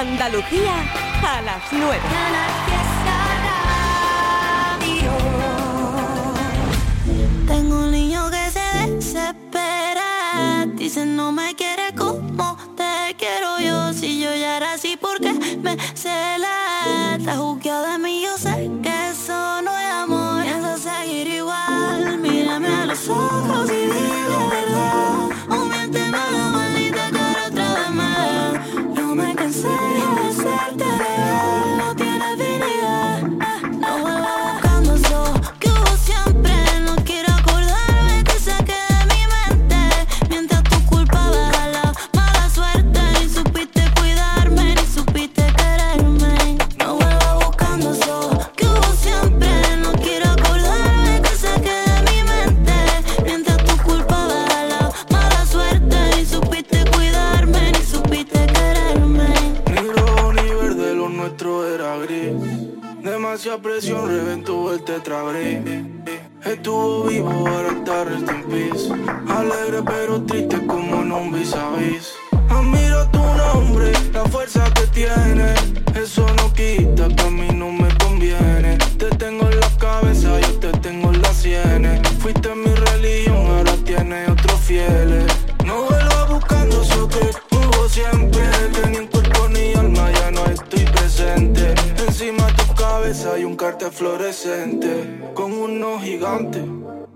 Andalucía a las 9. Tengo un niño que se desespera, dice no me quiere como te quiero yo, si yo ya era así porque me cela, te juzgado de mí, yo sé que eso no es amor, pienso seguir igual, mírame a los ojos y dime. say letra Estuvo vivo, ahora está rest in peace. Alegre pero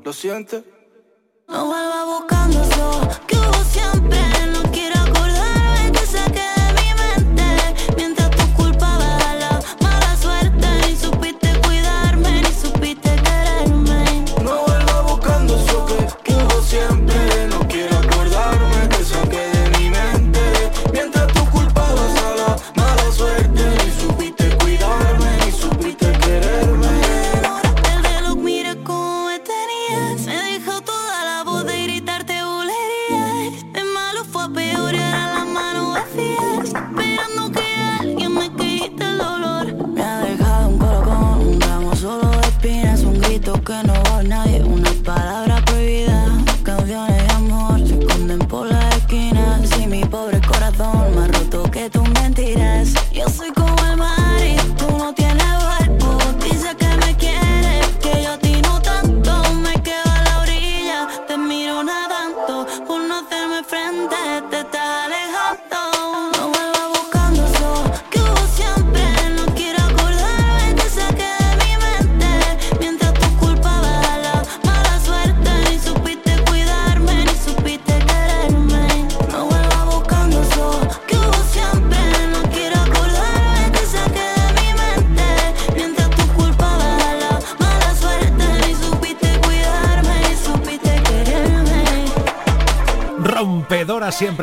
¿Lo sientes? No vuelva buscando eso.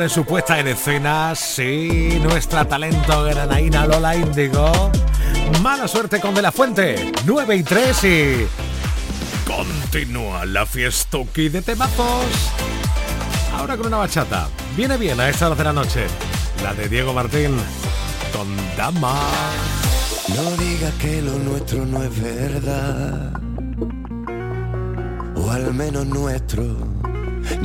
presupuesta en escena, sí, nuestra talento granaína Lola Índigo. Mala suerte con De La Fuente, 9 y 3 y... Continúa la fiestuki de temazos. Ahora con una bachata. Viene bien a esta hora de la noche. La de Diego Martín con Dama. No digas que lo nuestro no es verdad. O al menos nuestro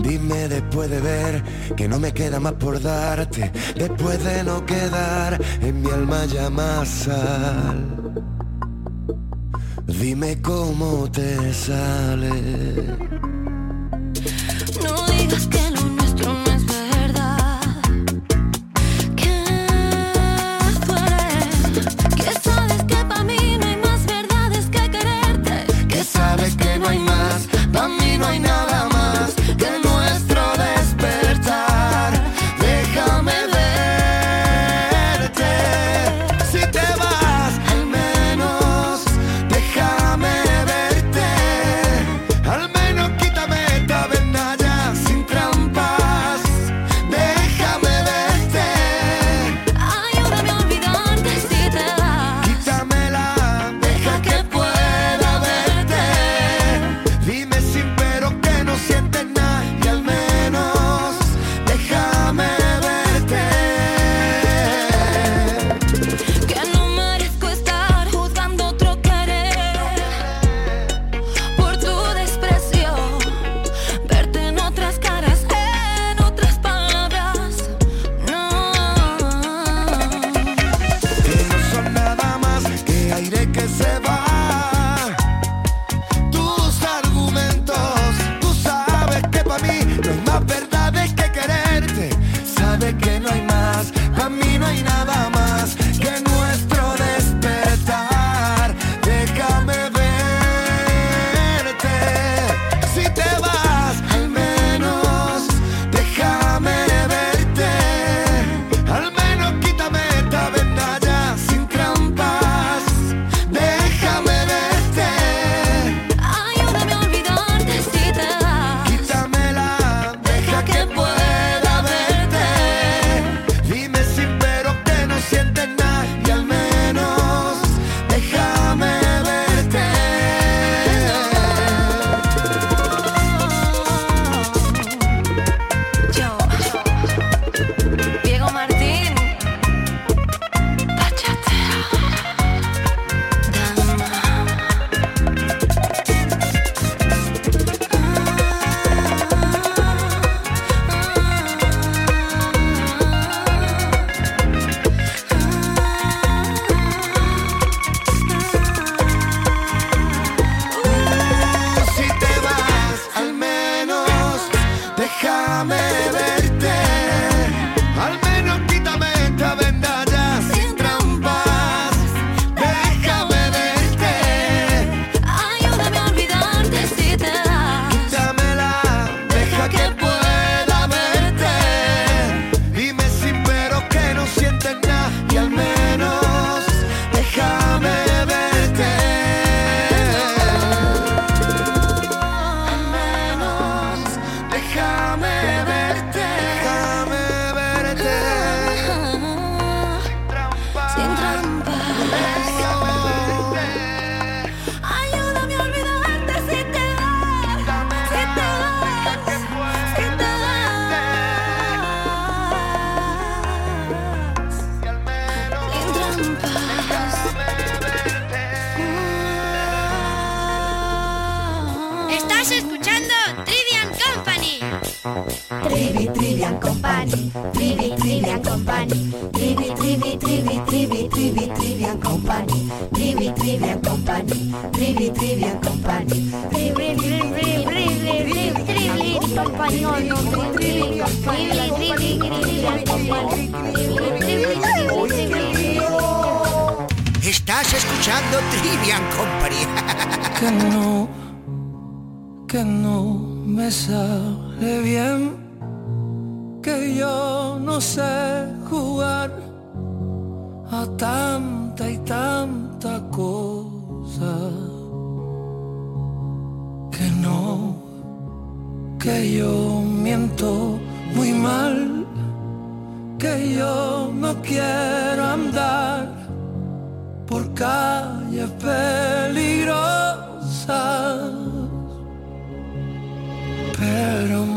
Dime después de ver que no me queda más por darte, después de no quedar en mi alma ya más sal. Dime cómo te sale. Company, Trivi Trivian Company, Trivi Trivi Trivi Trivi Trivi Trivian Company, Trivi Trivian Company, Trivi Trivian Company, Trivi Trivi Trivi Trivi Company, no, no, Trivi Trivi Trivi Trivian Company, Trivi Trivi Estás escuchando Trivian Company. que no, que no me sale bien que yo no sé jugar a tanta y tanta cosa. Que no, que yo miento muy mal, que yo no quiero andar por calles peligrosas. Pero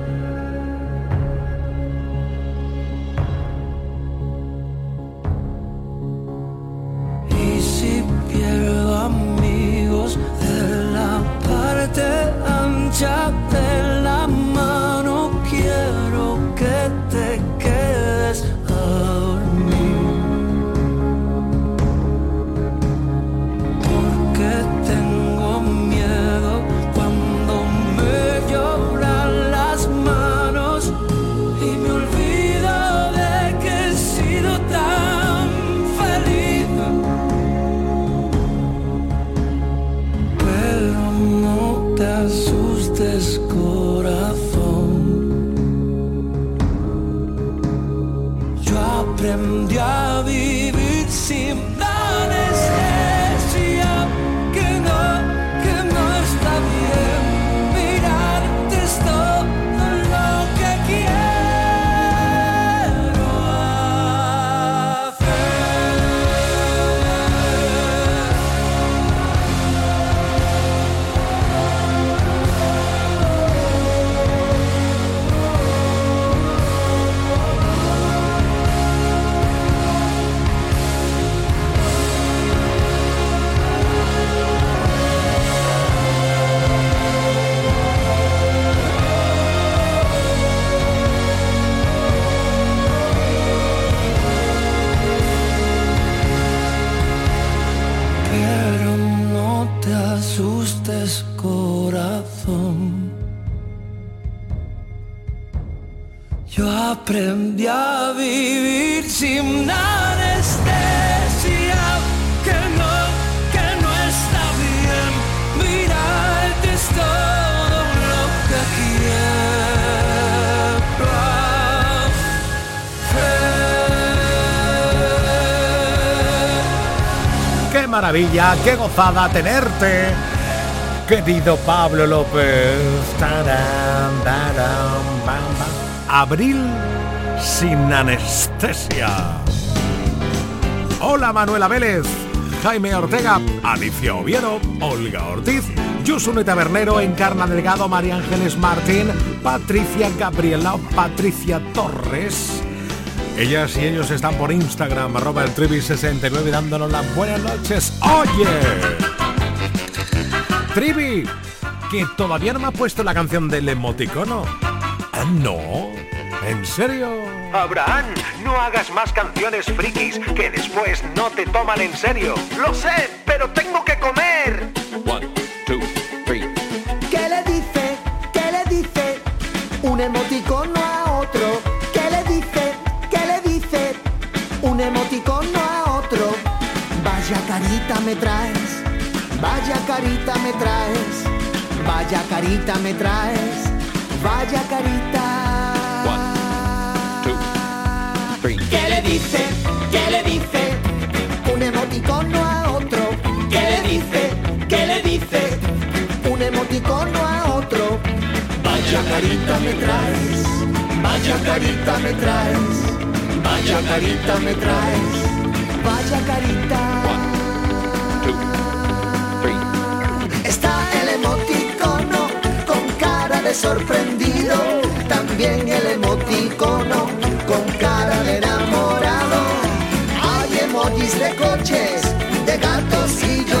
De la parte ancha de maravilla! ¡Qué gozada tenerte! Querido Pablo López. Abril sin anestesia. Hola Manuela Vélez, Jaime Ortega, Alicia Oviedo, Olga Ortiz, Yusune Tabernero, Encarna Delgado, María Ángeles Martín, Patricia Gabriela, Patricia Torres. Ellas y ellos están por Instagram, arroba el Trivi69, dándonos las buenas noches. ¡Oye! Trivi, que todavía no me ha puesto la canción del emoticono. Ah, no. ¿En serio? Abraham, no hagas más canciones frikis que después no te toman en serio. Lo sé, pero tengo que comer. ¿Qué le dice? ¿Qué le dice? Un emoticono Un emoticono a otro. Vaya carita me traes. Vaya carita me traes. Vaya carita me traes. Vaya carita. ¿Qué le dice? ¿Qué le dice? Un emoticono a otro. ¿Qué le dice? ¿Qué le dice? Un emoticono a otro. Vaya carita me traes. Vaya carita me traes. Vaya carita me traes, vaya carita. Está el emoticono con cara de sorprendido, también el emoticono con cara de enamorado. Hay emojis de coches, de gatos y yo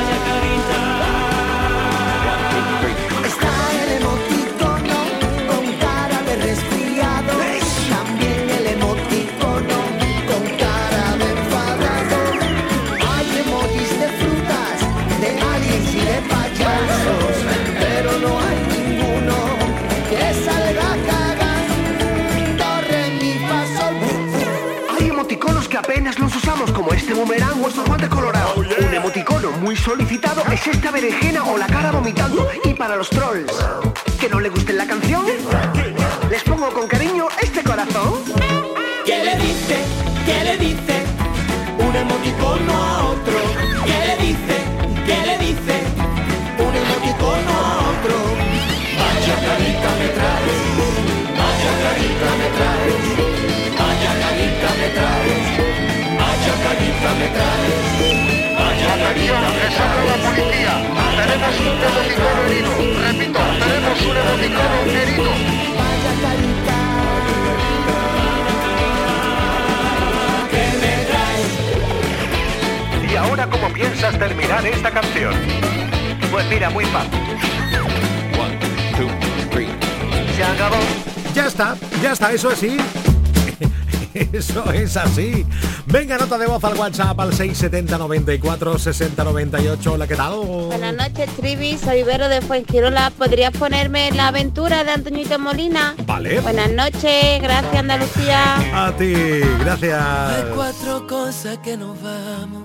apenas los usamos, como este boomerang o estos guantes colorados. Un emoticono muy solicitado es esta berenjena o la cara vomitando. Y para los trolls, que no le guste la canción, les pongo con cariño este corazón. ¿Qué le dice? ¿Qué le dice? Un emoticono carita me traes. la policía. Tenemos un emoticono herido. Repito, tenemos un emoticono herido. Vaya carita. que me traes. ¿Y ahora cómo piensas terminar esta canción? Pues mira, muy fácil. Se acabó. Ya está, ya está, eso es así. Eso es así. Venga, nota de voz al WhatsApp al 670 94 60 98. Hola, ¿qué tal? Buenas noches, Trivi. Soy Vero de Fuengirola. ¿Podrías ponerme la aventura de Antoñito Molina? Vale. Buenas noches. Gracias, Andalucía. A ti, gracias. Hay cuatro cosas que nos vamos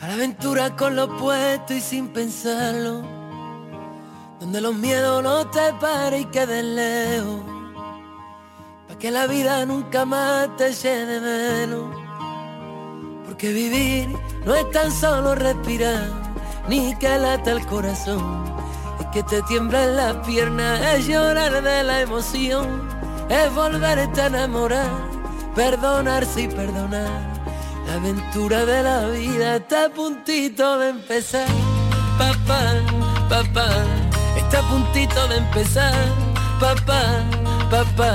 a la aventura con lo puesto y sin pensarlo, donde los miedos no te paren y queden lejos, que la vida nunca más te llene menos, porque vivir no es tan solo respirar, ni que lata el corazón, es que te tiemblan las piernas, es llorar de la emoción, es volverte a enamorar, perdonarse y perdonar. La aventura de la vida está a puntito de empezar. Papá, papá, está a puntito de empezar. Papá, papá.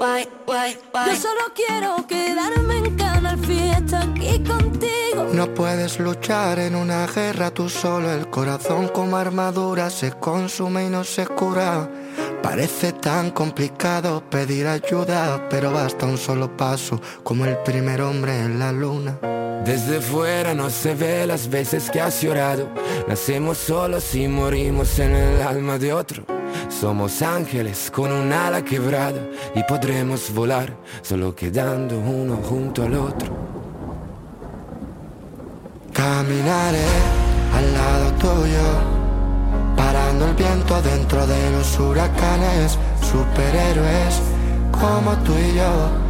Guay, guay, guay, guay. Yo solo quiero quedarme en cada fiesta aquí contigo. No puedes luchar en una guerra tú solo. El corazón como armadura se consume y no se cura. Parece tan complicado pedir ayuda, pero basta un solo paso, como el primer hombre en la luna. Desde fuera no se ve las veces que has llorado. Nacemos solos y morimos en el alma de otro. Somos ángeles con un ala quebrada y podremos volar solo quedando uno junto al otro. Caminaré al lado tuyo, parando el viento dentro de los huracanes, superhéroes como tú y yo.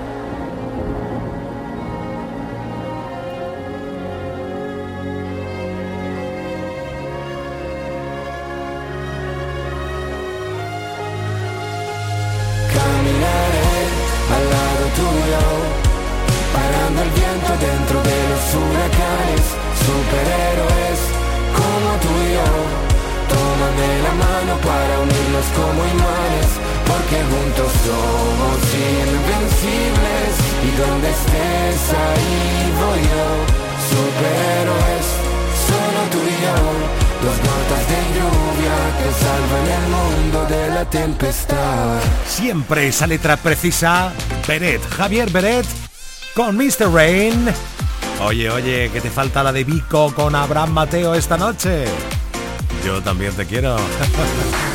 Como imanes, porque juntos somos invencibles. Y donde estés ahí voy yo, superhéroes, solo tú y yo. Dos gotas de lluvia que salvan el mundo de la tempestad. Siempre esa letra precisa. Beret, Javier Beret, con Mr. Rain. Oye, oye, que te falta la de Vico con Abraham Mateo esta noche. Yo también te quiero.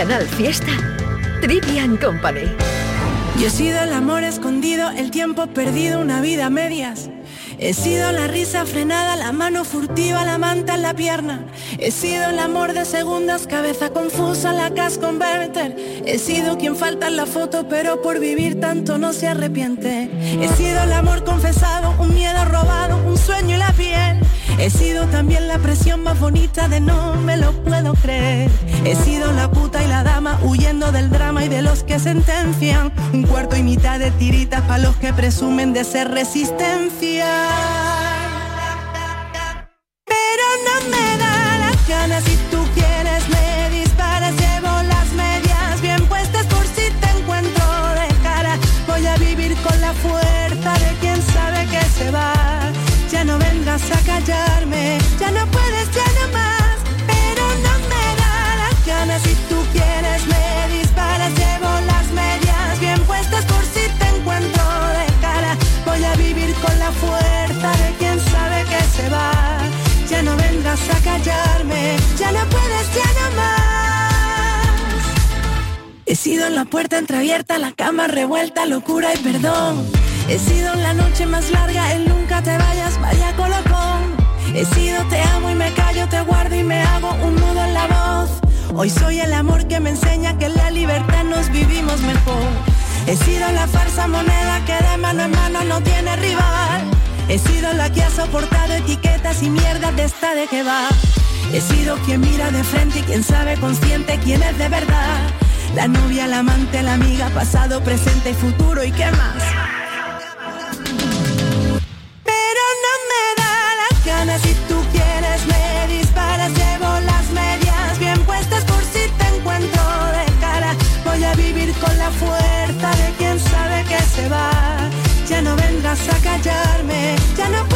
Fiesta. Trivian Company. Yo he sido el amor escondido, el tiempo perdido, una vida a medias. He sido la risa frenada, la mano furtiva, la manta en la pierna. He sido el amor de segundas, cabeza confusa, la cash converter. He sido quien falta en la foto, pero por vivir tanto no se arrepiente. He sido el amor confesado, un miedo robado, un sueño y la piel. He sido también la presión más bonita de no me lo puedo creer. He sido la puta y la dama huyendo del drama y de los que sentencian. Un cuarto y mitad de tiritas para los que presumen de ser resistencia. La fuerza de quien sabe que se va, ya no vengas a callarme, ya no puedes, ya no. He sido en la puerta entreabierta, la cama revuelta, locura y perdón. He sido la noche más larga, el nunca te vayas, vaya colocón. He sido te amo y me callo, te guardo y me hago un nudo en la voz. Hoy soy el amor que me enseña que en la libertad nos vivimos mejor. He sido la farsa moneda que de mano en mano no tiene rival. He sido la que ha soportado etiquetas y mierdas de esta de que va. He sido quien mira de frente y quien sabe consciente quién es de verdad. La novia, la amante, la amiga, pasado, presente y futuro y qué más. Vendrás a callarme, ya no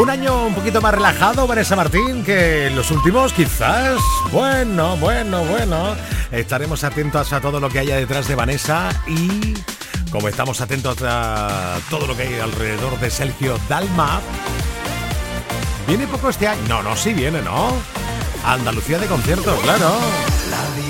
Un año un poquito más relajado, Vanessa Martín, que los últimos quizás. Bueno, bueno, bueno. Estaremos atentos a todo lo que haya detrás de Vanessa y como estamos atentos a todo lo que hay alrededor de Sergio Dalma. ¿Viene poco este año? No, no, sí viene, ¿no? Andalucía de conciertos, claro.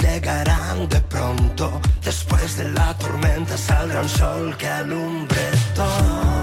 Llegarán de pronto. Después de la tormenta saldrá un sol que alumbre todo.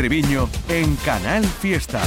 Treviño en Canal Fiesta.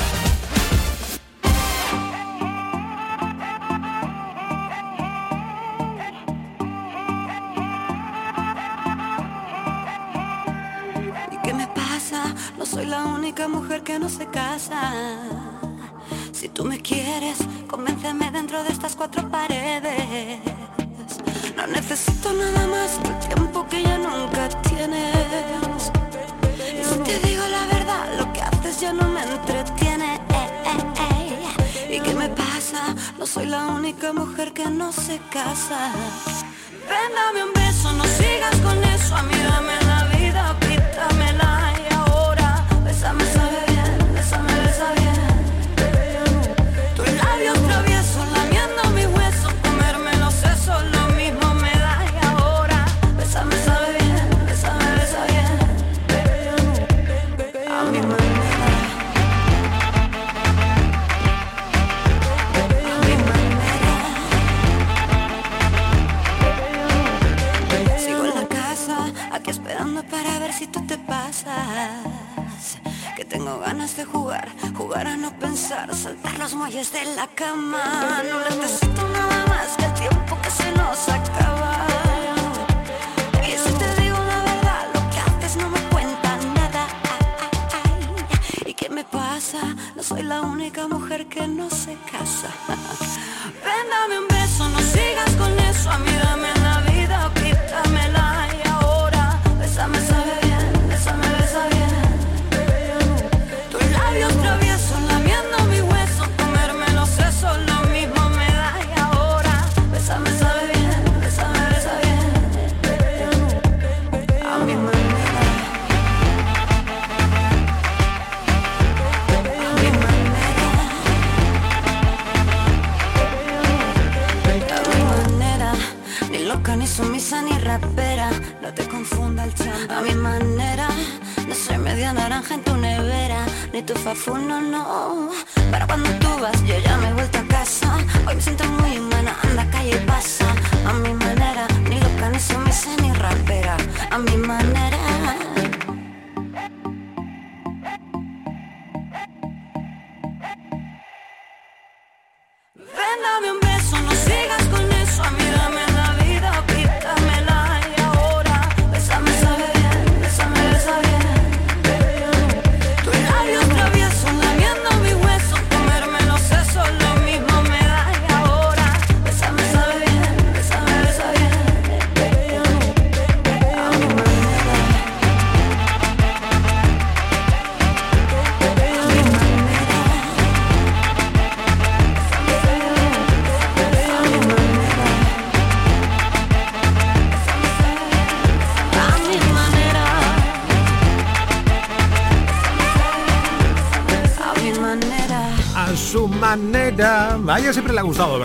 love him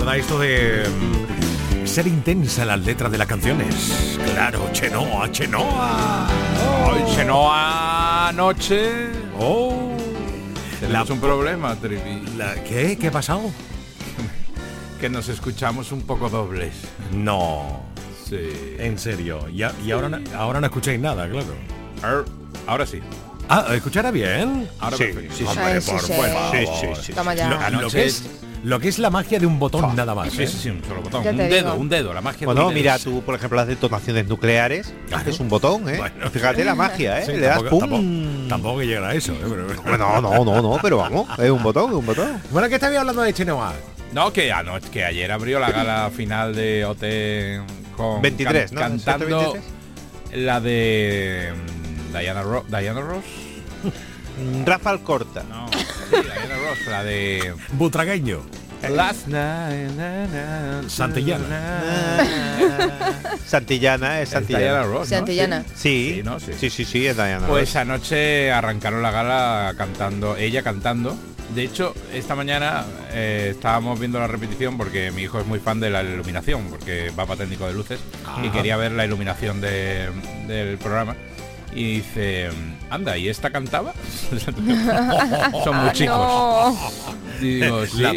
¿verdad? Esto de mm, ser intensa en las letras de las canciones. Claro, Chenoa, Chenoa. Hoy Chenoa anoche. Oh. Tenemos un problema, Trivi. ¿Qué? ¿Qué ha pasado? que nos escuchamos un poco dobles. No. Sí. En serio. Y, a- y ahora, no- ahora no escucháis nada, claro. Ahora, ahora sí. Ah, ¿escuchará bien? Ahora sí, perfecto. sí, Hombre, sí, por sí. favor. Sí, sí, sí. Toma ya. Lo, lo Anoche- que es, lo que es la magia de un botón nada más. Sí, ¿eh? sí, sí, un solo botón. Un dedo, un dedo, la magia de Bueno, un dedo. mira, tú, por ejemplo, las detonaciones nucleares, haces un botón, ¿eh? Bueno. Fíjate la magia, ¿eh? Sí, Le das tampoco, pum. tampoco- tampoco que llegará a eso. ¿eh? Pero- No, no, no, no, pero vamos, es un botón, es un botón. Bueno, ¿qué estabais hablando de Chenoa? No, que anoche, que ayer abrió la gala final de OT con 23, ¿no? cantando 23? la de mm, Diana, Ro- Diana Ross. Rafa Alcorta. No, sí, Diana Ross, la de Butragueño. Last Night. na, na, Santillana. Santillana, es Santillana. Ross, ¿no? Santillana. Sí, Sí, ¿no? Sí. sí, sí, sí, es Diana. Pues Ross. anoche arrancaron la gala cantando, ella cantando. De hecho, esta mañana eh, estábamos viendo la repetición porque mi hijo es muy fan de la iluminación, porque va para técnico de luces y quería ver la iluminación de- del programa. Y dice, anda, ¿y esta cantaba? Son muy chicos. No. Y digo, sí. La-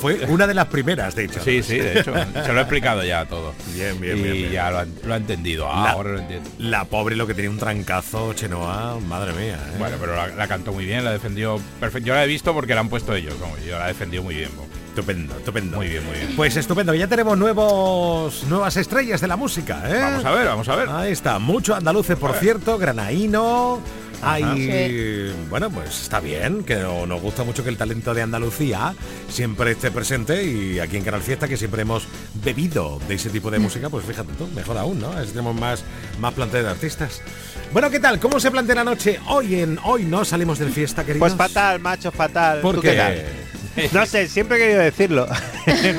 fue una de las primeras, de hecho. Sí, sí, de hecho. Se lo he explicado ya todo. Bien, bien, y bien, bien. ya lo ha, lo ha entendido. Ah, La- ahora lo entiendo. La pobre lo que tenía un trancazo, Chenoa, madre mía. ¿eh? Bueno, pero la, la cantó muy bien, la defendió perfecto. Yo la he visto porque la han puesto ellos, como yo la he defendido muy bien. Estupendo, estupendo. Muy bien, muy bien. Pues estupendo, ya tenemos nuevos nuevas estrellas de la música, ¿eh? Vamos a ver, vamos a ver. Ahí está, mucho andaluces, por cierto, granaíno. Hay, Sí. bueno, pues está bien, que no- nos gusta mucho que el talento de Andalucía siempre esté presente y aquí en Canal Fiesta que siempre hemos bebido de ese tipo de música, pues fíjate tú, mejor aún, ¿no? Así tenemos más, más plantel de artistas. Bueno, ¿qué tal? ¿Cómo se plantea la noche? Hoy en Hoy no salimos del fiesta, queridos. Pues fatal, macho, fatal. ¿Por ¿Tú qué? qué tal? No sé, siempre he querido decirlo.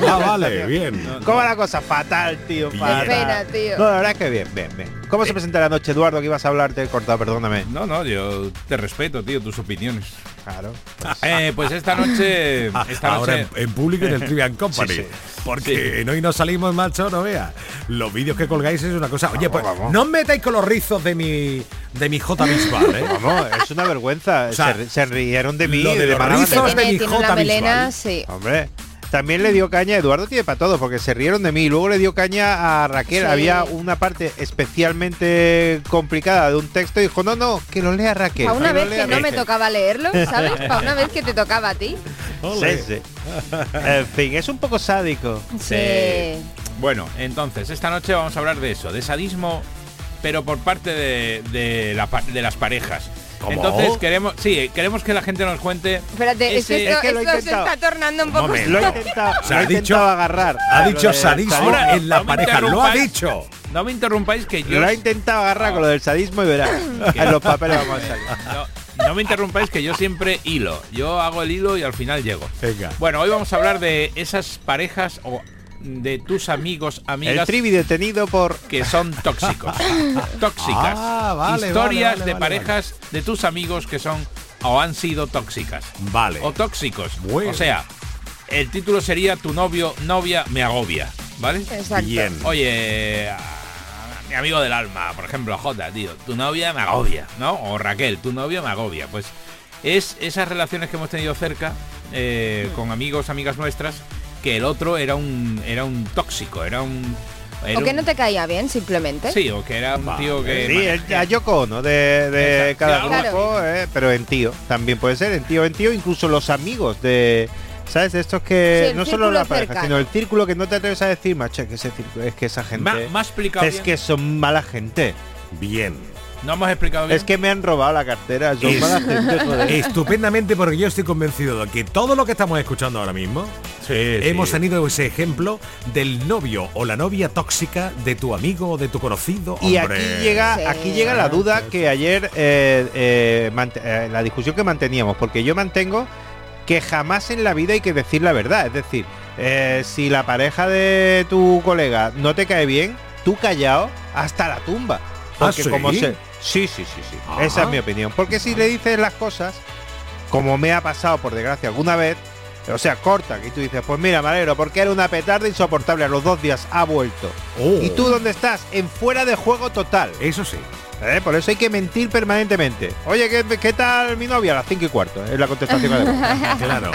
Ah, vale, bien. ¿Cómo va la cosa? Fatal, tío. Fatal. pena, tío. No, la verdad es que bien, bien, bien. ¿Cómo se presenta la noche, Eduardo? Que ibas a hablar, te he cortado, perdóname. No, no, yo te respeto, tío, tus opiniones. Claro. Eh, pues esta noche. Ah, Esta Ahora noche en, en público en el Trivian Company. Sí, sí. Porque hoy no salimos, macho, no vea. Los vídeos que colgáis es una cosa. Oye, pues vamos. no os metáis con los rizos de mi de mi J Bisbal, ¿eh? Vamos, es una vergüenza. O sea, se, se rieron de mí. lo de de los rizos de mi J. melena, Bisbal. sí. Hombre, también le dio caña, Eduardo tiene para todo, porque se rieron de mí. Luego le dio caña a Raquel. Sí. Había una parte especialmente complicada de un texto y dijo, no, no, que lo lea Raquel. Para una vez que no me Raquel". tocaba leerlo, ¿sabes? Para una vez que te tocaba a ti. Sí, sí. En fin, es un poco sádico. Sí. Bueno, entonces, esta noche vamos a hablar de eso, de sadismo, pero por parte de, de la pa- de las parejas. ¿Cómo? Entonces queremos, sí, queremos que la gente nos cuente. Espérate, es ese- que esto, es que lo he esto se está tornando un poco. Lo he intentado, lo he ha dicho- agarrar. Ha dicho sadismo Ahora, en la no me pareja. Lo ha interrumpáis. dicho. No me interrumpáis que yo Lo he intentado agarrar con lo del sadismo y verás. En los papeles vamos a salir. no, no me interrumpáis que yo siempre hilo. Yo hago el hilo y al final llego. Venga. Bueno, hoy vamos a hablar de esas parejas o de tus amigos, El amigas trivi detenido por... que son tóxicos. Tóxicas. Ah, vale, Historias vale, vale, de vale, parejas de tus amigos que son o han sido tóxicas. Vale. O tóxicos. Bueno. O sea, el título sería Tu novio, novia me agobia. ¿Vale? Exacto. Bien. Oye, mi amigo del alma, por ejemplo, J, tío, tu novia me agobia, ¿no? O Raquel, tu novio me agobia. Pues es esas relaciones que hemos tenido cerca eh, con amigos, amigas nuestras, que el otro era un era un tóxico, era un era O que un- no te caía bien, simplemente. Sí, o que era un tío que Sí, el, a Yoko, ¿no? De, de Exacto. cada Claro. grupo, eh, pero en tío. También puede ser, en tío, en tío, incluso los amigos de... ¿Sabes? De estos que Sí, no solo la pareja, cercano. sino el círculo que no te atreves a decir, macho, que ese círculo, es que esa gente... Ma- más explicado es bien. que son mala gente. Bien. No hemos explicado bien. Es que me han robado la cartera, son Es- mala gente, joder. Estupendamente porque yo estoy convencido de que todo lo que estamos escuchando ahora mismo hemos sí. tenido ese ejemplo del novio o la novia tóxica de tu amigo o de tu conocido. Y Hombre. aquí llega, Sí. aquí llega la duda que ayer eh, eh, eh, la discusión que manteníamos, porque yo mantengo que jamás en la vida hay que decir la verdad. Es decir, eh, si la pareja de tu colega no te cae bien, tú callado hasta la tumba. Porque ¿Ah, sí? como se. Sí, sí, sí, sí. Esa es mi opinión. Porque si le dices las cosas, como me ha pasado por desgracia alguna vez, o sea, corta, que tú dices, pues mira, me alegro, porque era una petarda insoportable, a los dos días ha vuelto. Oh. ¿Y tú dónde estás? En fuera de juego total. Eso sí. ¿Eh? Por eso hay que mentir permanentemente. Oye, ¿qué, qué tal mi novia? A las 5 y cuarto. Es la contestación. Claro.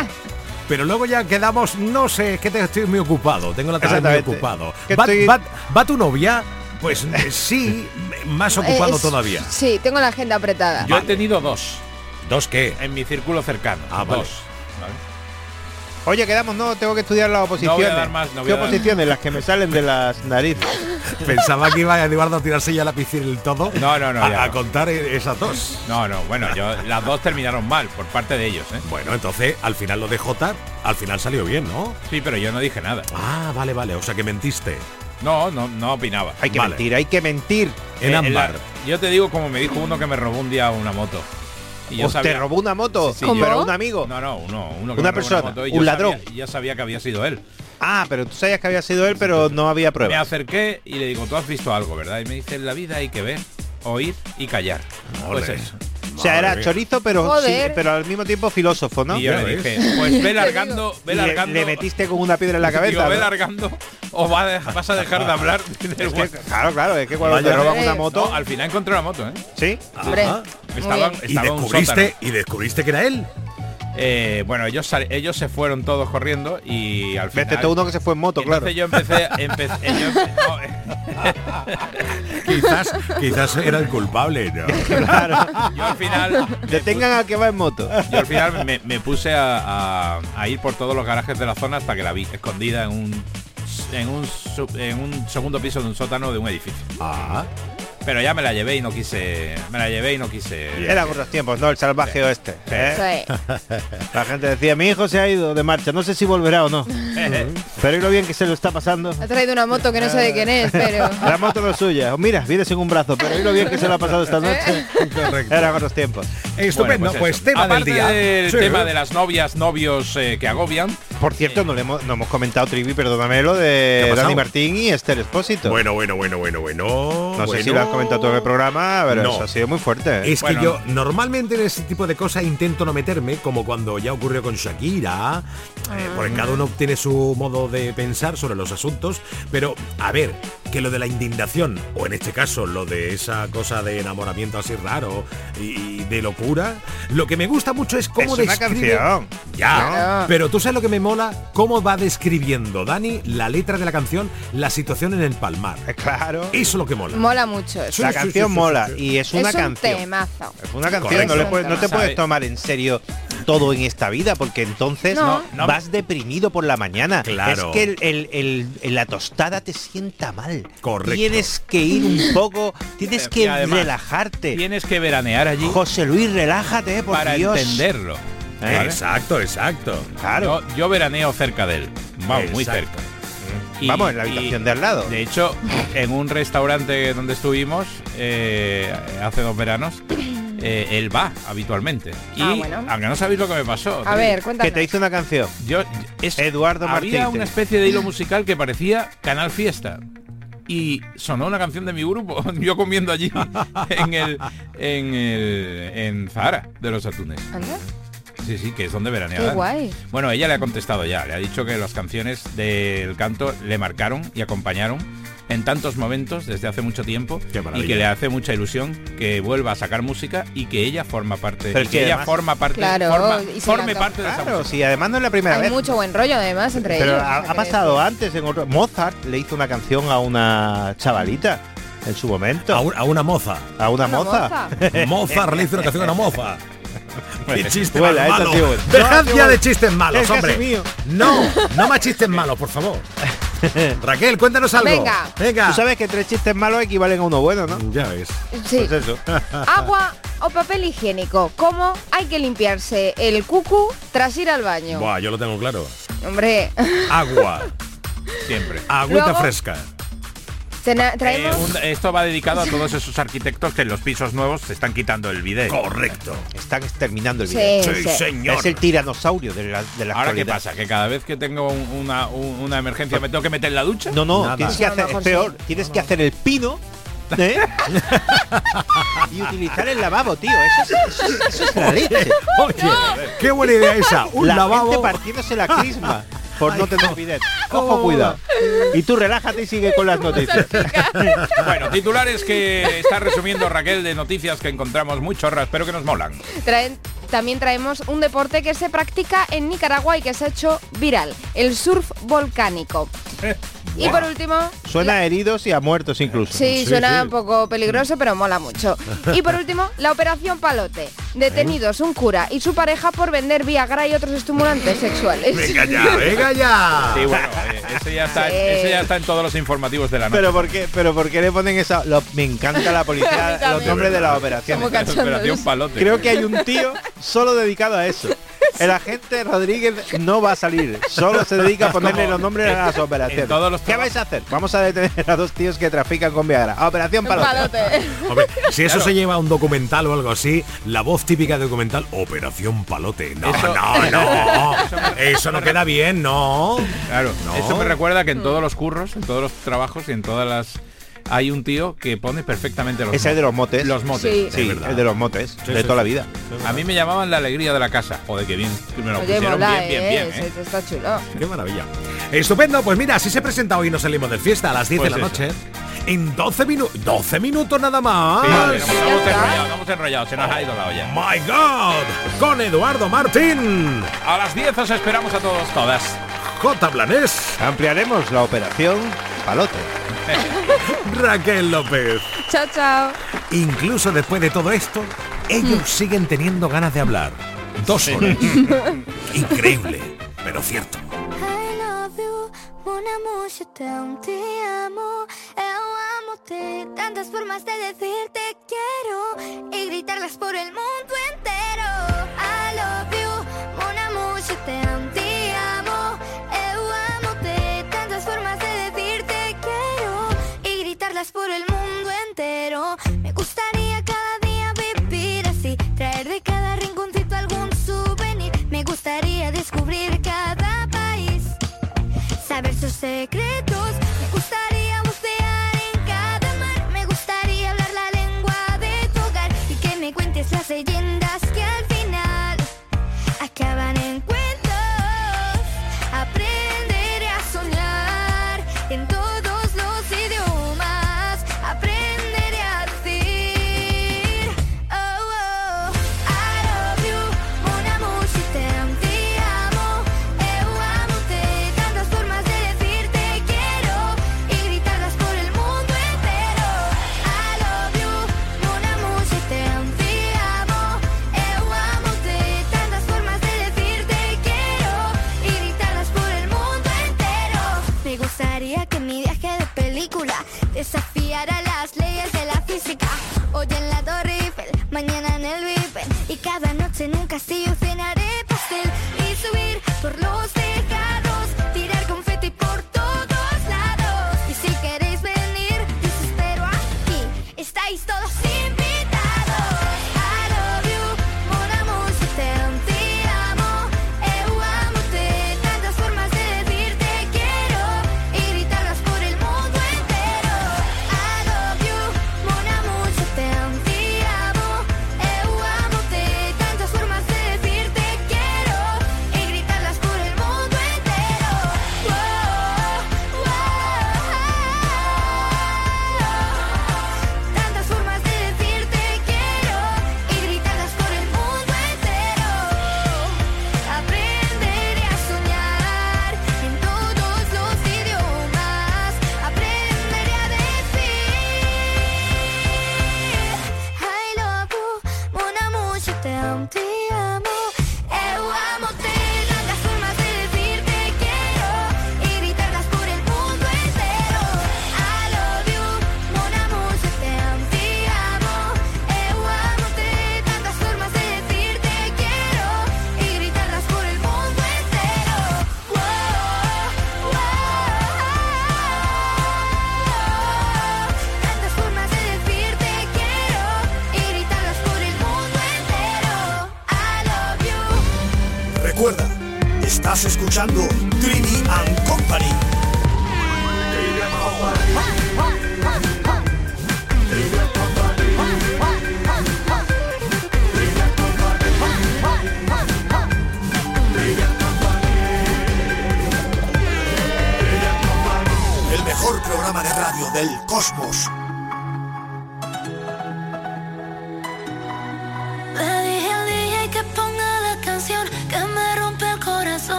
Pero luego ya quedamos, no sé, es que te- estoy muy ocupado, tengo la tarde muy ocupado. ¿Va, estoy- va- va tu novia? Pues eh, sí, más ocupado Eh, es- todavía. Sí, tengo la agenda apretada. Yo he tenido dos ¿Dos qué? en mi círculo cercano. Ah, vale. dos. ¿vale? Oye, quedamos, no, tengo que estudiar las oposiciones. dar más, no voy ¿Qué a dar- oposiciones? Las que me salen de las narices. Pensaba que iba a Eduardo a tirarse ya la piscina del todo. No, no, no, A, ya a no. contar esas dos. No, no, bueno, yo las dos terminaron mal por parte de ellos, ¿eh? Bueno, entonces al final lo de J, al final salió bien, ¿no? Sí, pero yo no dije nada. Ah, vale, vale, o sea que mentiste. No, no, no opinaba. Hay que Vale. mentir, hay que mentir. En Eh, ámbar. la- yo te digo como me dijo uno que me robó un día una moto. Y yo Os te sabía- robó una moto, Sí, sí, ¿Cómo? pero un amigo. No, no, uno, uno que Una me robó persona, moto y un yo ladrón. sabía- y ya sabía que había sido él. Ah, pero tú sabías que había sido él, pero no había Me pruebas. acerqué y le digo, tú has visto algo, ¿verdad? Y me dice, en la vida hay que ver, oír y callar. Pues eso. O sea, era mía. chorizo, pero, sí, pero al mismo tiempo filósofo, ¿no? Y yo le dije, pues ve largando, ve Y le, largando. le metiste con una piedra en la Digo, cabeza. ve ¿no? largando o va vas a dejar de hablar del Es que, claro, claro, es que cuando Vaya. te roban Eh, una moto, No, al final encontré la moto, ¿eh? ¿sí? Hombre. Y estaba un descubriste, y descubriste que era él. Eh, bueno, ellos, ellos se fueron todos corriendo y al final... Vete todo uno que se fue en moto, claro. Yo empecé... empecé yo empe- no, eh, Quizás, quizás era el culpable, ¿no? Claro. yo al final... Detengan al que va en moto. Yo al final me, me puse a, a- a ir por todos los garajes de la zona hasta que la vi escondida en un en un, en un segundo piso de un sótano de un edificio. Ah, Pero ya me la llevé y no quise. Me la llevé y no quise. Eran otros tiempos, ¿no? El salvaje oeste. ¿eh? La gente decía, mi hijo se ha ido de marcha, no sé si volverá o no. pero y lo bien que se lo está pasando. Ha traído una moto que no sé de quién es, pero... La moto no es suya. Mira, viene sin un brazo, pero y lo bien que se lo ha pasado esta noche. Correcto. Eran otros tiempos. Estupendo, Bueno, pues, eso. tema del Aparte día. del Sí. tema de las novias, novios eh, que agobian. Por cierto, no, le hemos, no hemos comentado, Trivi, perdóname, lo ¿Qué de? Dani Martín y Esther Espósito. Bueno, bueno, bueno, bueno, bueno. no sé si lo has comentado tú en el programa, pero No. eso ha sido muy fuerte. ¿eh? Es Bueno. que yo normalmente en ese tipo de cosas intento no meterme, como cuando ya ocurrió con Shakira, eh, porque cada uno tiene su modo de pensar sobre los asuntos, pero a ver, que lo de la indignación, o en este caso lo de esa cosa de enamoramiento así raro y, y de locura, lo que me gusta mucho es cómo Es una describe- canción. Ya, Claro. pero tú sabes lo que me mola, cómo va describiendo Dani la letra de la canción, la situación en el palmar. Eh, Claro. Eso es lo que mola. Mola mucho eso. La sí, canción sí, sí, mola sí, sí. y es una es un canción. temazo. Es una canción, Correcto. no, le puedes- no te puedes tomar en serio todo en esta vida porque entonces No. No. vas deprimido por la mañana. Claro. Es que el- el- la tostada te sienta mal. Correcto. Tienes que ir un poco, tienes que y además, relajarte. Tienes que veranear allí José Luis, relájate, por para Dios. entenderlo. ¿Eh? Exacto, exacto. Claro. Yo, yo veraneo cerca de él. Vamos, muy cerca. Vamos, en la habitación de al lado. De hecho, en un restaurante donde estuvimos eh, hace dos veranos, eh, él va habitualmente. Y Ah, bueno. aunque no sabéis lo que me pasó. A ver, Que cuéntanos. te hizo una canción. Yo, es, Eduardo Martín. había una especie de hilo musical que parecía Canal Fiesta. Y sonó una canción de mi grupo, yo comiendo allí en el en el en Zara de los atunes. Sí, sí, que es donde veranea. Qué guay. Bueno, ella le ha contestado ya, le ha dicho que las canciones del canto le marcaron y acompañaron en tantos momentos desde hace mucho tiempo y que le hace mucha ilusión que vuelva a sacar música y que ella forma parte Pero y que, que ella además- forma parte Claro, forma- y forme parte de esa Claro, música. sí, además no es la primera Hay vez. mucho buen rollo además entre Pero ellos. ha, o sea ha pasado antes en otro. Mozart le hizo una canción a una chavalita en su momento. A, un- a una moza. A una Una moza. moza. Moza le hizo una canción a una moza. Qué chiste malo. Dejad No, ya sí, de chistes malos, hombre. mío. No, no más chistes malos, por favor. Raquel, cuéntanos algo. Venga. Venga. Tú sabes que tres chistes malos equivalen a uno bueno, ¿no? Ya ves. Sí. Pues eso. Agua o papel higiénico. ¿Cómo hay que limpiarse el cucu tras ir al baño? Buah, yo lo tengo claro. Hombre, Agua. Siempre. Agüita Luego- fresca. Eh, un- esto va dedicado a todos esos arquitectos que en los pisos nuevos se están quitando el bidet. Correcto. Están exterminando el Sí, video. sí. señor. Es el tiranosaurio de la, de la Ahora qué pasa, que cada vez que tengo un- una, un- una emergencia me tengo que meter en la ducha. No, no, Nada. tienes que hacer, es peor, sí. tienes que hacer el pino ¿eh? y utilizar el lavabo, tío. Eso es, eso es- eso es la leche. Oye, qué buena idea esa. Un la lavabo. gente partiéndose la crisma por no tener bidet. Ojo, cuidado. Y tú relájate y sigue con las noticias. Bueno, titulares que está resumiendo Raquel de noticias que encontramos muy chorras, pero que nos molan. Traen- también traemos un deporte que se practica en Nicaragua y que se ha hecho viral, el surf volcánico. Y por último, Suena a heridos y a muertos incluso. sí, Sí, suena sí. un poco peligroso, pero mola mucho. Y por último, la operación Palote. Detenidos un cura y su pareja por vender Viagra y otros estimulantes sexuales. Venga ya, venga ya. Sí, bueno, eh, ese, ya está, Sí. ese ya está en todos los informativos de la noche. Pero ¿por qué, pero ¿por qué le ponen esa? lo- me encanta la policía, los nombres de las operaciones. Operación Palote. Creo que hay un tío solo dedicado a eso. El agente Rodríguez no va a salir, solo se dedica a ponerle los nombres a las operaciones. todos los ¿Qué vais a hacer? Vamos a detener a dos tíos que trafican con Viagra. Operación Palote. Palote. Hombre, si eso se lleva a un documental o algo así, la voz típica de documental, Operación Palote. No, Eso- no, no. Eso no queda bien, no. Claro, No. eso me recuerda que en todos los curros, en todos los trabajos y en todas las hay un tío que pone perfectamente los Es el de los motes. Los motes. Sí. Sí, Es verdad. el de los motes, Sí, de sí, toda la vida. A mí me llamaban la alegría de la casa. Joder, qué bien. que Me lo Oye, pusieron mola, bien, bien, eh, bien. ¿eh? ese está chulo. Qué maravilla. Estupendo, pues mira, así se presenta hoy y nos salimos de fiesta a las 10 Pues de la eso. noche. En 12 minutos. 12 minutos nada más. Sí, vale, nos ya hemos está. enrollado, nos hemos enrollado, se nos ha ido la olla. My God, con Eduardo Martín, A las 10 os esperamos a todos, todas. J. Blanés. Ampliaremos la operación Palote. Raquel López. Chao, chao. Incluso después de todo esto, ellos mm. siguen teniendo ganas de hablar. Dos horas. Increíble, pero cierto. tantas formas de decirte quiero y gritarlas por el mundo entero. I love you, una música por el mundo entero. Me gustaría cada día vivir así, traer de cada rinconcito algún souvenir. Me gustaría descubrir cada país, saber sus secretos. Me gustaría bucear en cada mar, me gustaría hablar la lengua de tu hogar y que me cuentes las leyendas.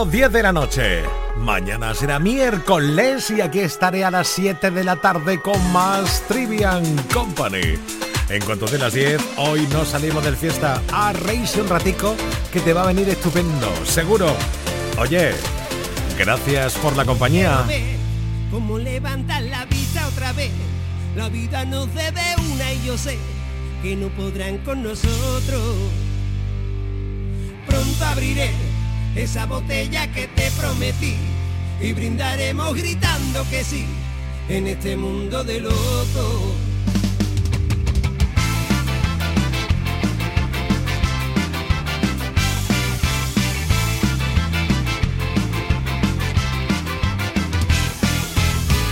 Minutos 10 de la noche. Mañana será miércoles y aquí estaré a las 7 de la tarde con más Trivian Company. En cuanto de las 10, hoy no salimos del fiesta. A reírse un ratico que te va a venir estupendo, seguro. Oye, gracias por la compañía. Como levantar la vista otra vez. La vida nos debe una y yo sé que no podrán con nosotros. Pronto abriré esa botella que te prometí y brindaremos gritando que sí en este mundo de locos.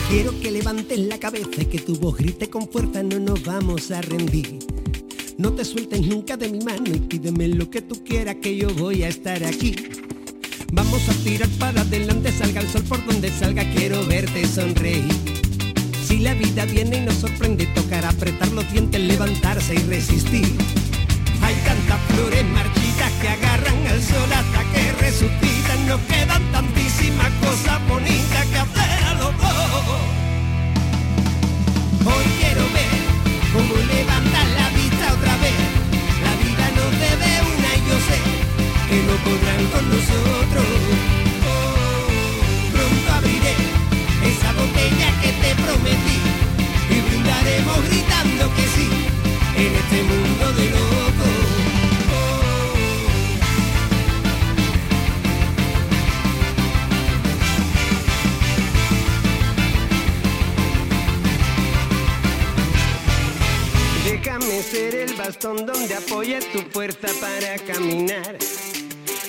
Quiero que levantes la cabeza y que tu voz grite con fuerza, no nos vamos a rendir. No te sueltes nunca de mi mano y pídeme lo que tú quieras que yo voy a estar aquí. Vamos a tirar para adelante, salga el sol por donde salga, quiero verte sonreír. Si la vida viene y nos sorprende, tocará apretar los dientes, levantarse y resistir. Hay tantas flores marchitas que agarran al sol hasta que resucitan. Nos quedan tantísimas cosas bonitas que hacer a los dos. Hoy quiero ver que no podrán con nosotros. Oh, pronto abriré esa botella que te prometí y brindaremos gritando que sí en este mundo de locos. Déjame ser el bastón donde apoyes tu fuerza para caminar.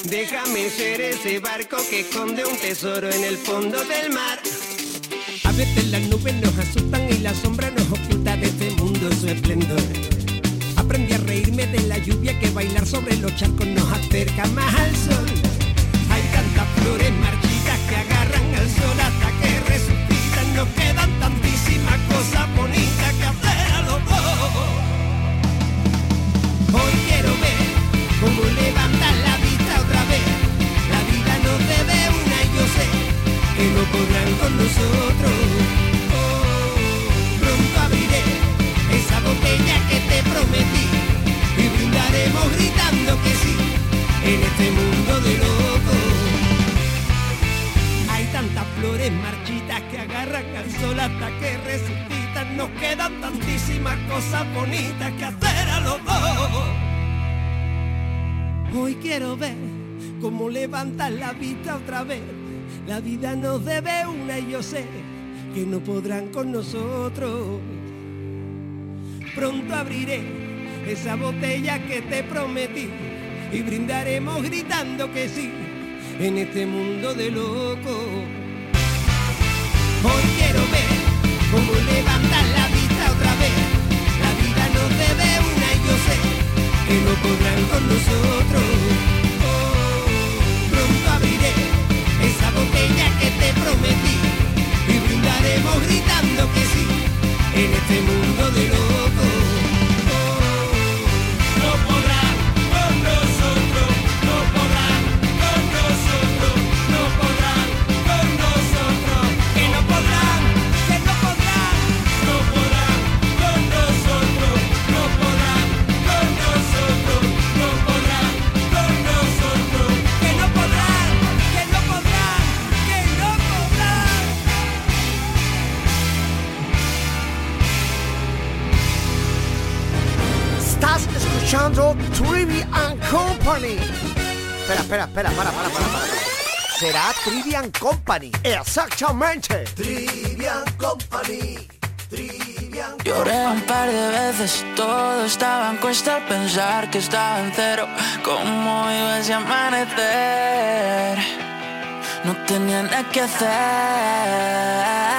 Déjame ser ese barco que esconde un tesoro en el fondo del mar. A veces las nubes nos asustan y la sombra nos oculta de este mundo su esplendor. Aprendí a reírme de la lluvia que bailar sobre los charcos nos acerca más al sol. Hay tantas flores marchitas no podrán con nosotros. Oh, pronto abriré esa botella que te prometí y brindaremos gritando que sí en este mundo de locos. Hay tantas flores marchitas que agarran al sol hasta que resucitan. Nos quedan tantísimas cosas bonitas que hacer a los dos. Hoy quiero ver cómo levantan la vista otra vez. La vida nos debe una y yo sé que no podrán con nosotros. Pronto abriré esa botella que te prometí y brindaremos gritando que sí en este mundo de locos. Hoy quiero ver cómo levantan la vista otra vez. La vida nos debe una y yo sé que no podrán con nosotros. Botella que te prometí y brindaremos gritando que sí en este mundo de locos. Escuchando Trivi and Company. Espera, espera, espera, para, para, para, para. Será Trivian Company. Exactamente. Trivian Company. Lloré un par de veces, todo estaba en cuesta al pensar que estaba en cero. ¿Cómo iba ese amanecer? No tenía nada que hacer.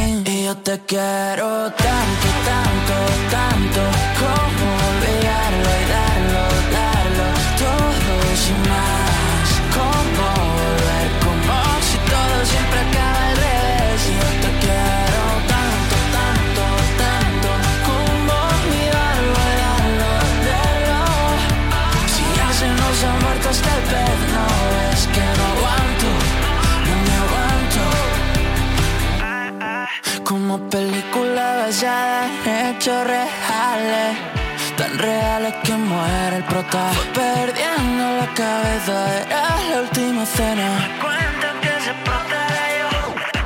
Yo te quiero tanto, tanto, tanto. Como olvidarlo y darlo, darlo todo sin más. Como película basada en hechos reales, tan reales que muere el prota. Perdiendo la cabeza, era la última cena. que se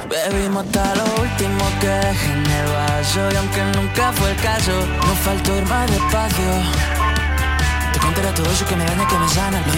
Bebimos hasta lo último que dejé en el vaso Y aunque nunca fue el caso, nos faltó ir más despacio Te contaré todo eso que me daña, que me sana Lo